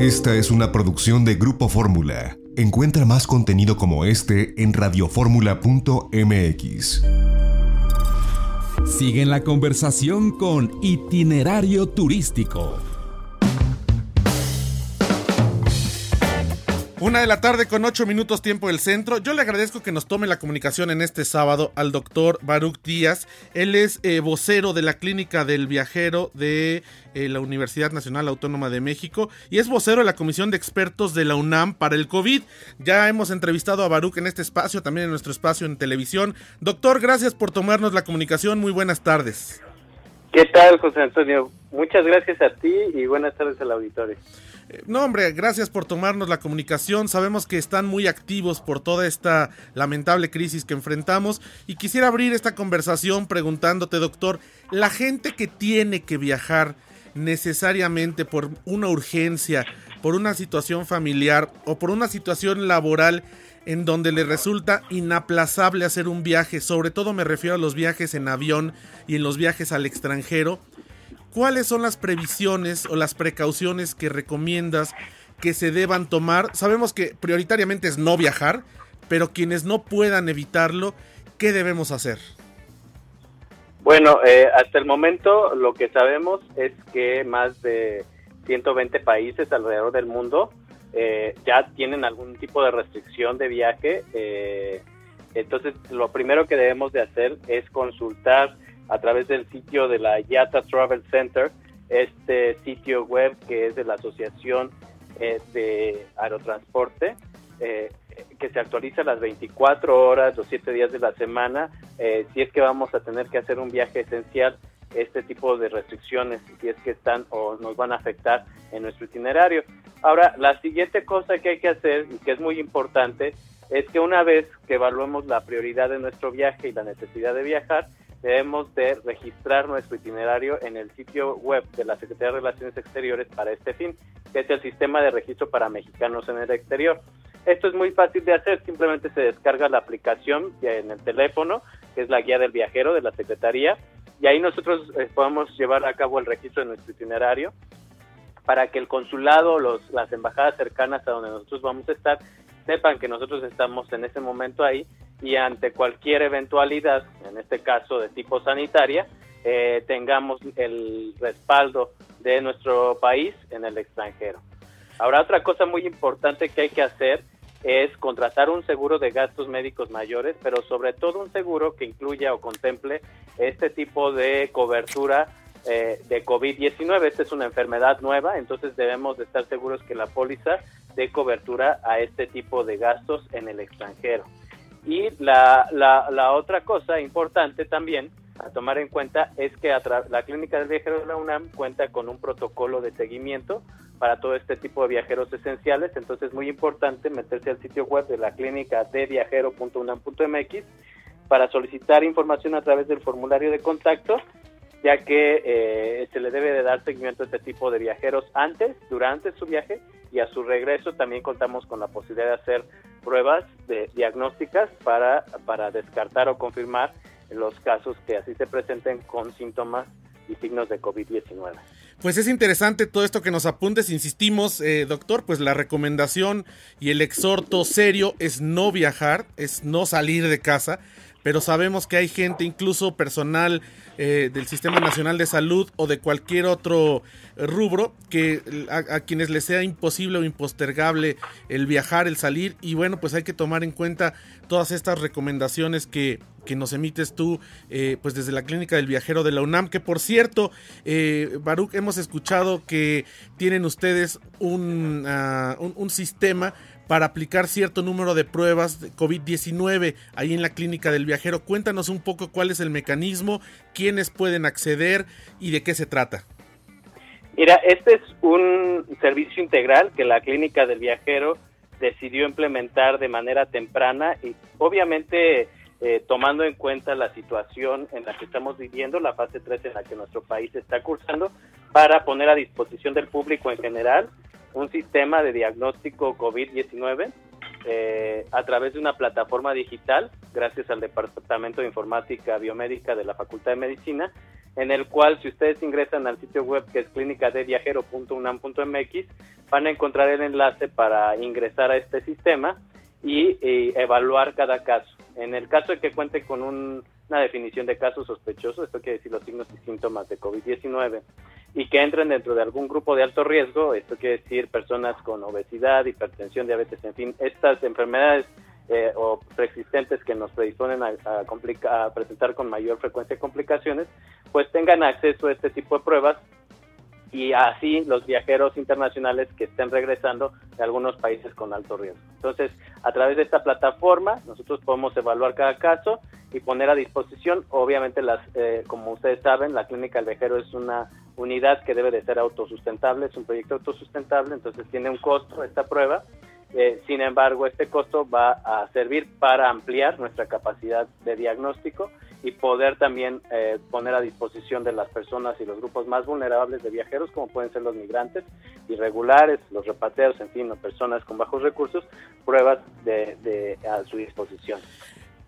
Esta es una producción de Grupo Fórmula. Encuentra más contenido como este en radioformula.mx. Sigue la conversación con Itinerario Turístico. Una de la tarde con ocho minutos tiempo del centro. Yo le agradezco que nos tome la comunicación en este sábado al doctor Baruch Díaz. Él es eh, vocero de la Clínica del Viajero de eh, la Universidad Nacional Autónoma de México y es vocero de la Comisión de Expertos de la UNAM para el COVID. Ya hemos entrevistado a Baruch en este espacio, también en nuestro espacio en televisión. Doctor, gracias por tomarnos la comunicación. Muy buenas tardes. ¿Qué tal, José Antonio? Muchas gracias a ti y buenas tardes al auditorio. No, hombre, gracias por tomarnos la comunicación. Sabemos que están muy activos por toda esta lamentable crisis que enfrentamos. Y quisiera abrir esta conversación preguntándote, doctor, la gente que tiene que viajar necesariamente por una urgencia, por una situación familiar o por una situación laboral en donde le resulta inaplazable hacer un viaje, sobre todo me refiero a los viajes en avión y en los viajes al extranjero, ¿cuáles son las previsiones o las precauciones que recomiendas que se deban tomar? Sabemos que prioritariamente es no viajar, pero quienes no puedan evitarlo, ¿qué debemos hacer? Bueno, eh, hasta el momento lo que sabemos es que más de 120 países alrededor del mundo eh, ya tienen algún tipo de restricción de viaje. Eh, entonces, lo primero que debemos de hacer es consultar a través del sitio de la IATA Travel Center, este sitio web que es de la Asociación eh, de Aerotransporte, eh, que se actualiza las 24 horas, los 7 días de la semana, eh, si es que vamos a tener que hacer un viaje esencial, este tipo de restricciones, si es que están o nos van a afectar en nuestro itinerario. Ahora, la siguiente cosa que hay que hacer y que es muy importante es que una vez que evaluemos la prioridad de nuestro viaje y la necesidad de viajar, debemos de registrar nuestro itinerario en el sitio web de la Secretaría de Relaciones Exteriores para este fin, que es el sistema de registro para mexicanos en el exterior. Esto es muy fácil de hacer, simplemente se descarga la aplicación en el teléfono, que es la guía del viajero de la Secretaría, y ahí nosotros eh, podemos llevar a cabo el registro de nuestro itinerario para que el consulado, los, las embajadas cercanas a donde nosotros vamos a estar, sepan que nosotros estamos en ese momento ahí y ante cualquier eventualidad, en este caso de tipo sanitaria, eh, tengamos el respaldo de nuestro país en el extranjero. Ahora, otra cosa muy importante que hay que hacer es contratar un seguro de gastos médicos mayores, pero sobre todo un seguro que incluya o contemple este tipo de cobertura eh, de COVID-19. Esta es una enfermedad nueva, entonces debemos de estar seguros que la póliza dé cobertura a este tipo de gastos en el extranjero. Y la, la, otra cosa importante también a tomar en cuenta es que la Clínica del Viajero de la UNAM cuenta con un protocolo de seguimiento para todo este tipo de viajeros esenciales, entonces es muy importante meterse al sitio web de la clínica de viajero.unam.mx para solicitar información a través del formulario de contacto, ya que eh, se le debe de dar seguimiento a este tipo de viajeros antes, durante su viaje y a su regreso. También contamos con la posibilidad de hacer pruebas de diagnósticas para, para descartar o confirmar los casos que así se presenten con síntomas y signos de COVID-19. Pues es interesante todo esto que nos apuntes, insistimos, eh, doctor, pues la recomendación y el exhorto serio es no viajar, es no salir de casa, pero sabemos que hay gente, incluso personal eh, del Sistema Nacional de Salud o de cualquier otro rubro, que a, quienes les sea imposible o impostergable el viajar, el salir, y bueno, pues hay que tomar en cuenta todas estas recomendaciones que, que nos emites tú, eh, pues desde la Clínica del Viajero de la UNAM, que por cierto, eh, Baruch, hemos escuchado que tienen ustedes un, ah, un, un sistema para aplicar cierto número de pruebas de COVID-19 ahí en la clínica del viajero. Cuéntanos un poco cuál es el mecanismo, quiénes pueden acceder y de qué se trata. Mira, este es un servicio integral que la clínica del viajero decidió implementar de manera temprana y obviamente eh, tomando en cuenta la situación en la que estamos viviendo, la fase 3 en la que nuestro país está cursando, para poner a disposición del público en general un sistema de diagnóstico COVID-19 eh, a través de una plataforma digital, gracias al Departamento de Informática Biomédica de la Facultad de Medicina, en el cual si ustedes ingresan al sitio web que es clínicadeviajero.unam.mx, van a encontrar el enlace para ingresar a este sistema y, evaluar cada caso. En el caso de que cuente con una definición de caso sospechoso, esto quiere decir los signos y síntomas de COVID-19, y que entren dentro de algún grupo de alto riesgo, esto quiere decir personas con obesidad, hipertensión, diabetes, en fin, estas enfermedades eh, o preexistentes que nos predisponen a, a, presentar con mayor frecuencia complicaciones, pues tengan acceso a este tipo de pruebas y así los viajeros internacionales que estén regresando de algunos países con alto riesgo. Entonces, a través de esta plataforma, nosotros podemos evaluar cada caso y poner a disposición, obviamente, las, eh, como ustedes saben, la clínica del viajero es una unidad que debe de ser autosustentable, es un proyecto autosustentable, entonces tiene un costo esta prueba eh, sin embargo, este costo va a servir para ampliar nuestra capacidad de diagnóstico y poder también eh, poner a disposición de las personas y los grupos más vulnerables de viajeros, como pueden ser los migrantes irregulares, los repatriados, en fin, o personas con bajos recursos, pruebas de, a su disposición.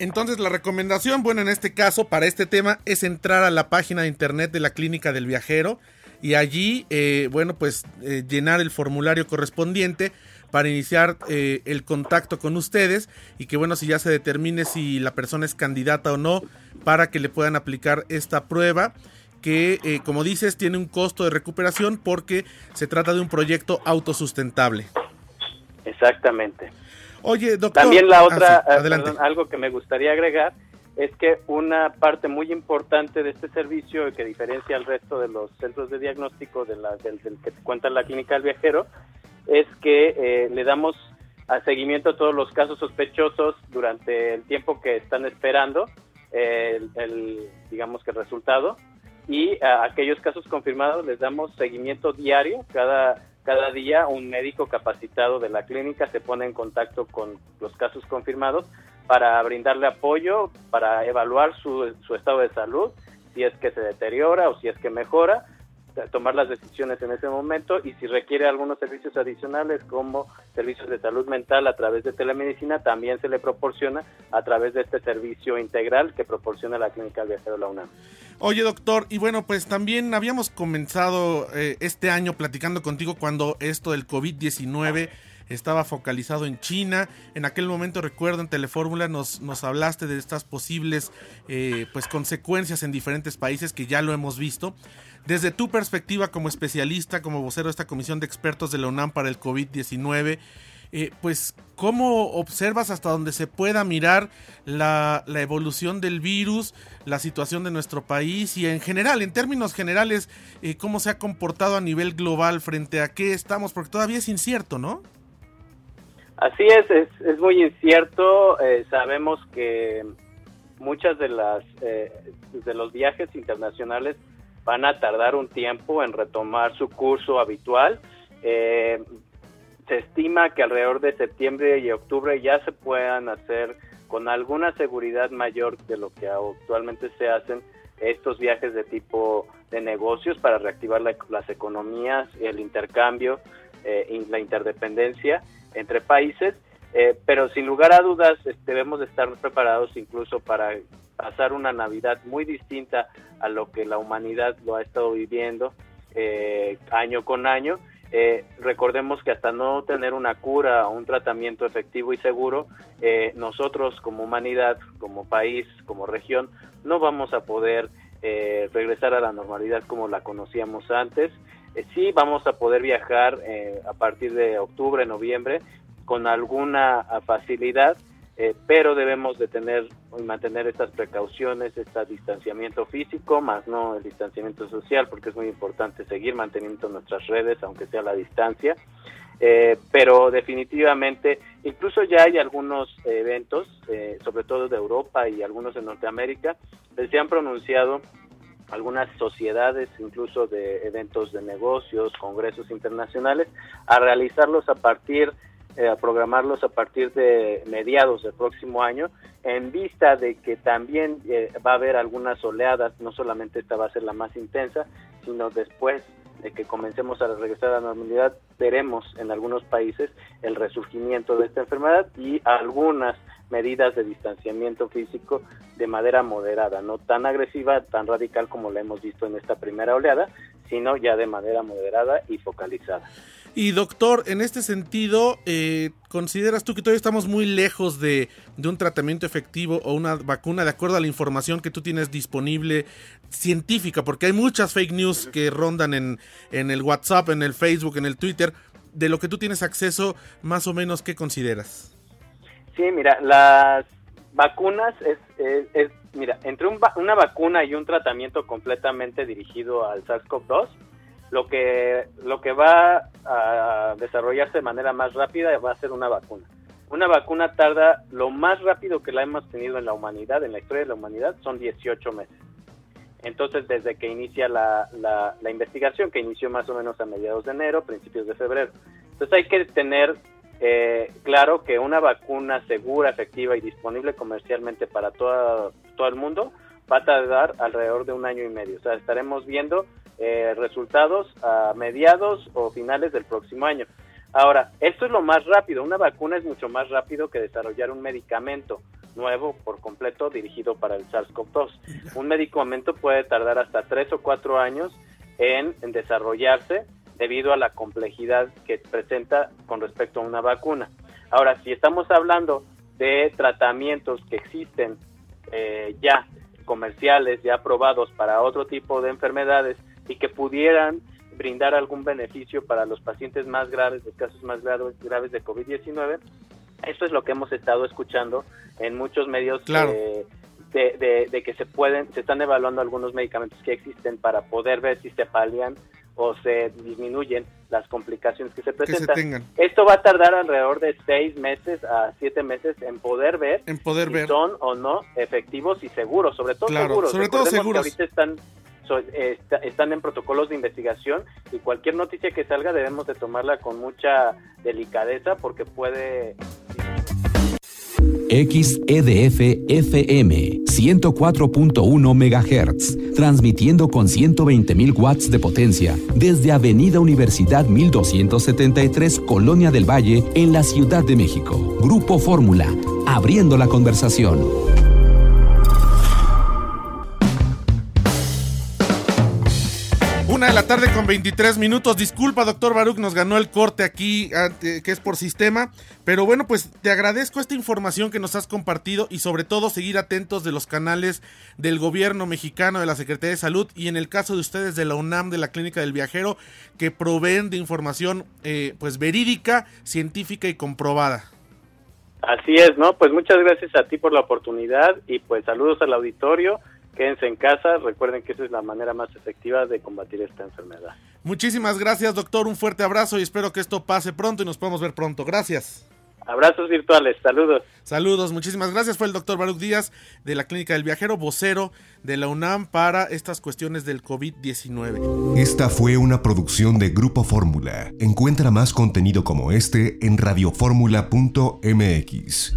Entonces la recomendación, bueno, en este caso, para este tema, es entrar a la página de internet de la Clínica del Viajero y allí, eh, bueno, pues llenar el formulario correspondiente para iniciar eh, el contacto con ustedes y que bueno, si ya se determine si la persona es candidata o no para que le puedan aplicar esta prueba que eh, como dices tiene un costo de recuperación porque se trata de un proyecto autosustentable. Exactamente. Oye, doctor. También la ah, otra, eh, algo que me gustaría agregar es que una parte muy importante de este servicio que diferencia al resto de los centros de diagnóstico de la, del, del que cuenta la clínica del viajero es que eh, le damos a seguimiento a todos los casos sospechosos durante el tiempo que están esperando eh, el, digamos que el resultado y a aquellos casos confirmados les damos seguimiento diario cada cada día un médico capacitado de la clínica se pone en contacto con los casos confirmados para brindarle apoyo, para evaluar su, su estado de salud, si es que se deteriora o si es que mejora, tomar las decisiones en ese momento y si requiere algunos servicios adicionales como servicios de salud mental a través de telemedicina, también se le proporciona a través de este servicio integral que proporciona la Clínica Viajero de la UNAM. Oye doctor, y bueno, pues también habíamos comenzado eh, este año platicando contigo cuando esto del COVID-19 estaba focalizado en China. En aquel momento, recuerdo, en Telefórmula nos, nos hablaste de estas posibles eh, pues, consecuencias en diferentes países que ya lo hemos visto. Desde tu perspectiva como especialista, como vocero de esta comisión de expertos de la UNAM para el COVID-19, eh, pues, ¿cómo observas hasta donde se pueda mirar la, la, evolución del virus, la situación de nuestro país y en general, en términos generales, eh, cómo se ha comportado a nivel global frente a qué estamos? Porque todavía es incierto, ¿no? Así es, es, muy incierto. Eh, sabemos que muchas de las de los viajes internacionales van a tardar un tiempo en retomar su curso habitual. Eh, se estima que alrededor de septiembre y octubre ya se puedan hacer con alguna seguridad mayor de lo que actualmente se hacen estos viajes de tipo de negocios para reactivar las economías, el intercambio, eh, la interdependencia entre países, eh, pero sin lugar a dudas este, debemos estar preparados incluso para pasar una Navidad muy distinta a lo que la humanidad lo ha estado viviendo eh, año con año. Eh, recordemos que hasta no tener una cura o un tratamiento efectivo y seguro, eh, nosotros como humanidad, como país, como región, no vamos a poder regresar a la normalidad como la conocíamos antes. sí vamos a poder viajar a partir de octubre, noviembre, con alguna facilidad, eh, pero debemos de tener y mantener estas precauciones, este distanciamiento físico, más no el distanciamiento social, porque es muy importante seguir manteniendo nuestras redes, aunque sea a la distancia. Eh, pero definitivamente, incluso ya hay algunos eventos, eh, sobre todo de Europa y algunos de Norteamérica, se han pronunciado algunas sociedades, incluso de eventos de negocios, congresos internacionales, a realizarlos a partir eh, a programarlos a partir de mediados del próximo año, en vista de que también eh, va a haber algunas oleadas, no solamente esta va a ser la más intensa, sino después de que comencemos a regresar a la normalidad, veremos en algunos países el resurgimiento de esta enfermedad y algunas medidas de distanciamiento físico de manera moderada, no tan agresiva, tan radical como la hemos visto en esta primera oleada, sino ya de manera moderada y focalizada. Y doctor, en este sentido, eh, ¿consideras tú que todavía estamos muy lejos de, un tratamiento efectivo o una vacuna de acuerdo a la información que tú tienes disponible científica? Porque hay muchas fake news que rondan en, en el WhatsApp, en el Facebook, en el Twitter. De lo que tú tienes acceso, más o menos, ¿qué consideras? Sí, mira, las vacunas es, es, es mira, entre un, una vacuna y un tratamiento completamente dirigido al SARS-CoV-2, lo que, lo que va a desarrollarse de manera más rápida va a ser una vacuna. Una vacuna tarda, lo más rápido que la hemos tenido en la humanidad, en la historia de la humanidad, son 18 meses. Entonces, desde que inicia la, la, la investigación, que inició más o menos a mediados de enero, principios de febrero. Entonces hay que tener eh, claro que una vacuna segura, efectiva y disponible comercialmente para toda, todo el mundo va a tardar alrededor de un año y medio. O sea, estaremos viendo eh, resultados a mediados o finales del próximo año. Ahora, esto es lo más rápido. Una vacuna es mucho más rápido que desarrollar un medicamento nuevo por completo dirigido para el SARS-CoV-2. Un medicamento puede tardar hasta tres o cuatro años en, en desarrollarse debido a la complejidad que presenta con respecto a una vacuna. Ahora, si estamos hablando de tratamientos que existen eh, ya comerciales, ya aprobados para otro tipo de enfermedades y que pudieran brindar algún beneficio para los pacientes más graves, los casos más graves, graves de COVID-19, esto es lo que hemos estado escuchando en muchos medios claro. eh, de, de, de, que se pueden, se están evaluando algunos medicamentos que existen para poder ver si se palian o se disminuyen las complicaciones que se presentan. Que se Esto va a tardar alrededor de seis meses a siete meses en poder ver en poder si ver. son o no efectivos y seguros, sobre todo claro, seguros. Sobre todo seguros. ahorita están eh, están en protocolos de investigación y cualquier noticia que salga debemos de tomarla con mucha delicadeza porque puede XEDF FM 104.1 MHz, transmitiendo con 120.000 watts de potencia desde Avenida Universidad 1273, Colonia del Valle, en la Ciudad de México. Grupo Fórmula, abriendo la conversación. De la tarde con 23 minutos. Disculpa, doctor Baruch, nos ganó el corte aquí, que es por sistema. Pero bueno, pues te agradezco esta información que nos has compartido y sobre todo seguir atentos de los canales del gobierno mexicano, de la Secretaría de Salud y en el caso de ustedes de la UNAM, de la Clínica del Viajero, que proveen de información eh, pues verídica, científica y comprobada. Así es, ¿no? Pues muchas gracias a ti por la oportunidad y pues saludos al auditorio quédense en casa, recuerden que esa es la manera más efectiva de combatir esta enfermedad. Muchísimas gracias, doctor, un fuerte abrazo y espero que esto pase pronto y nos podamos ver pronto. Gracias. Abrazos virtuales, saludos. Saludos, muchísimas gracias. Fue el doctor Baruch Díaz de la Clínica del Viajero, vocero de la UNAM para estas cuestiones del COVID-19. Esta fue una producción de Grupo Fórmula. Encuentra más contenido como este en radioformula.mx.